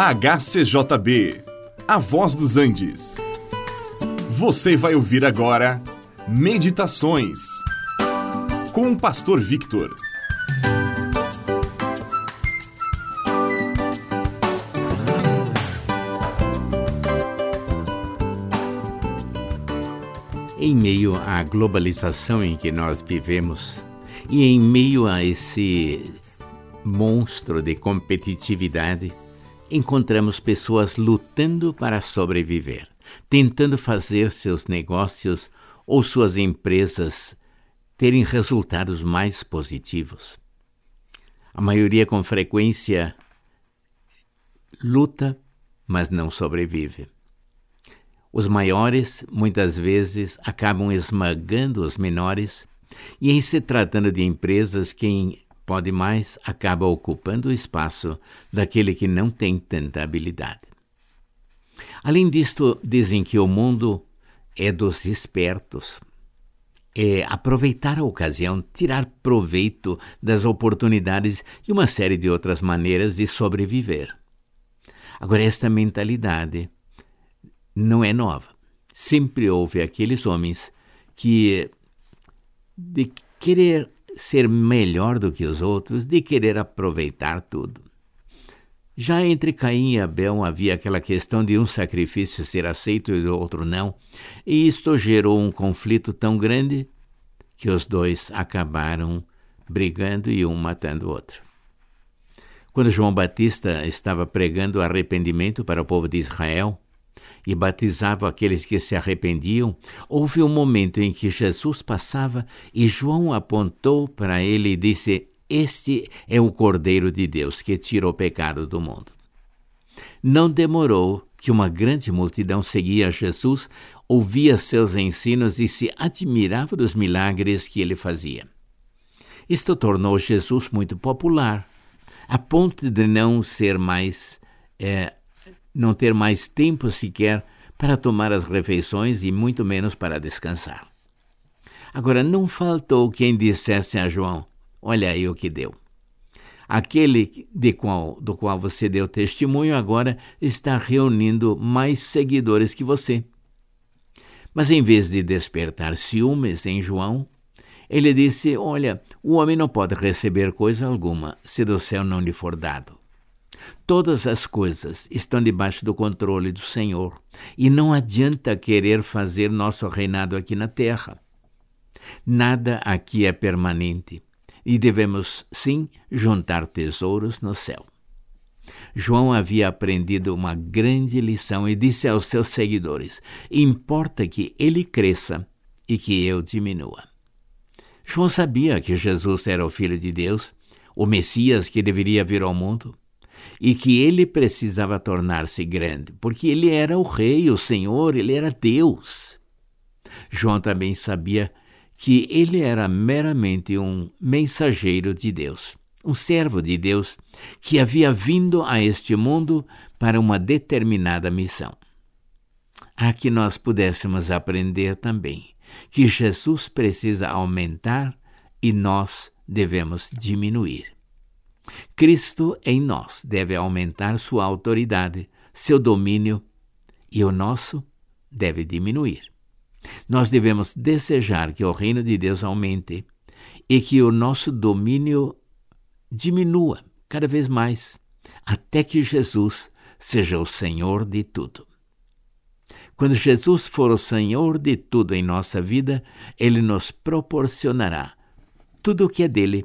HCJB, A Voz dos Andes. Você vai ouvir agora Meditações com o Pastor Victor. Em meio à globalização em que nós vivemos e em meio a esse monstro de competitividade, encontramos pessoas lutando para sobreviver, tentando fazer seus negócios ou suas empresas terem resultados mais positivos. A maioria, com frequência, luta, mas não sobrevive. Os maiores, muitas vezes, acabam esmagando os menores, e em se tratando de empresas, quem pode mais acaba ocupando o espaço daquele que não tem tanta habilidade. Além disto, dizem que o mundo é dos espertos. É aproveitar a ocasião, tirar proveito das oportunidades e uma série de outras maneiras de sobreviver. Agora, esta mentalidade não é nova. Sempre houve aqueles homens que, de querer ser melhor do que os outros, de querer aproveitar tudo. Já entre Caim e Abel havia aquela questão de um sacrifício ser aceito e do outro não, e isto gerou um conflito tão grande que os dois acabaram brigando e um matando o outro. Quando João Batista estava pregando arrependimento para o povo de Israel, e batizava aqueles que se arrependiam, houve um momento em que Jesus passava e João apontou para ele e disse: Este é o Cordeiro de Deus que tira o pecado do mundo. Não demorou que uma grande multidão seguia Jesus, ouvia seus ensinos e se admirava dos milagres que ele fazia. Isto tornou Jesus muito popular, a ponto de não ser mais é, não ter mais tempo sequer para tomar as refeições e muito menos para descansar. Agora, não faltou quem dissesse a João: Olha aí o que deu. Aquele de qual, do qual você deu testemunho agora está reunindo mais seguidores que você. Mas em vez de despertar ciúmes em João, ele disse: Olha, o homem não pode receber coisa alguma se do céu não lhe for dado. Todas as coisas estão debaixo do controle do Senhor e não adianta querer fazer nosso reinado aqui na terra. Nada aqui é permanente e devemos, sim, juntar tesouros no céu. João havia aprendido uma grande lição e disse aos seus seguidores: Importa que ele cresça e que eu diminua. João sabia que Jesus era o Filho de Deus, o Messias que deveria vir ao mundo e que ele precisava tornar-se grande, porque ele era o rei, o Senhor, ele era Deus. João também sabia que ele era meramente um mensageiro de Deus, um servo de Deus que havia vindo a este mundo para uma determinada missão. A que nós pudéssemos aprender também que Jesus precisa aumentar e nós devemos diminuir. Cristo em nós deve aumentar sua autoridade, seu domínio, e o nosso deve diminuir. Nós devemos desejar que o reino de Deus aumente e que o nosso domínio diminua cada vez mais, até que Jesus seja o Senhor de tudo. Quando Jesus for o Senhor de tudo em nossa vida, ele nos proporcionará tudo o que é dele